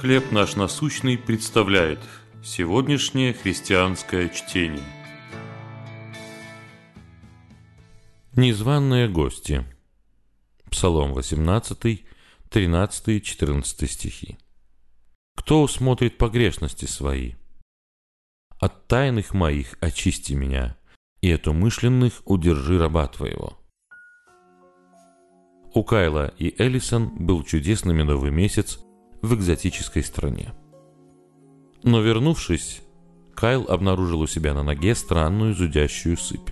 «Хлеб наш насущный» представляет сегодняшнее христианское чтение. Незваные гости. Псалом 18, 13, 14 стихи. «Кто усмотрит погрешности свои? От тайных моих очисти меня, и от умышленных удержи раба твоего». У Кайла и Эллисон был чудесный медовый месяц в экзотической стране. Но вернувшись, Кайл обнаружил у себя на ноге странную зудящую сыпь.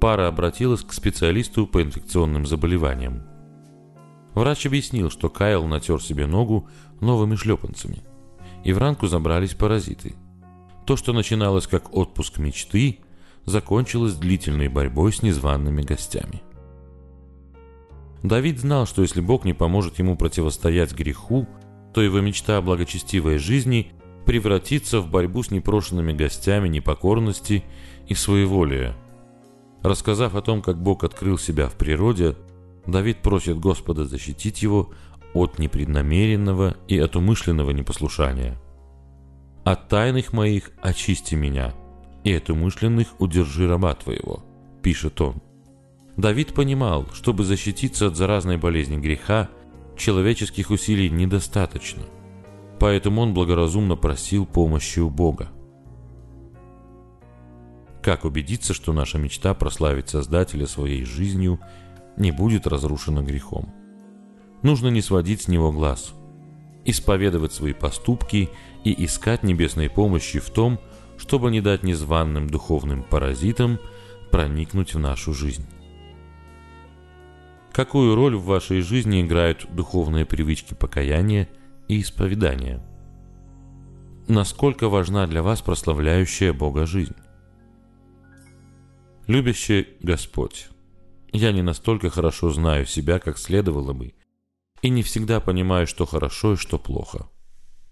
Пара обратилась к специалисту по инфекционным заболеваниям. Врач объяснил, что Кайл натер себе ногу новыми шлепанцами, и в ранку забрались паразиты. То, что начиналось как отпуск мечты, закончилось длительной борьбой с незваными гостями – Давид знал, что если Бог не поможет ему противостоять греху, то его мечта о благочестивой жизни превратится в борьбу с непрошенными гостями непокорности и своеволия. Рассказав о том, как Бог открыл себя в природе, Давид просит Господа защитить его от непреднамеренного и от умышленного непослушания. «От тайных моих очисти меня, и от умышленных удержи раба твоего», – пишет он. Давид понимал, чтобы защититься от заразной болезни греха, человеческих усилий недостаточно. Поэтому он благоразумно просил помощи у Бога. Как убедиться, что наша мечта прославить Создателя своей жизнью не будет разрушена грехом? Нужно не сводить с него глаз, исповедовать свои поступки и искать небесной помощи в том, чтобы не дать незваным духовным паразитам проникнуть в нашу жизнь. Какую роль в вашей жизни играют духовные привычки покаяния и исповедания? Насколько важна для вас прославляющая Бога жизнь? Любящий Господь, я не настолько хорошо знаю себя, как следовало бы, и не всегда понимаю, что хорошо и что плохо.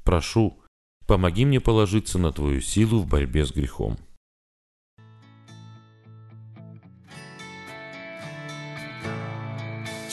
Прошу, помоги мне положиться на Твою силу в борьбе с грехом.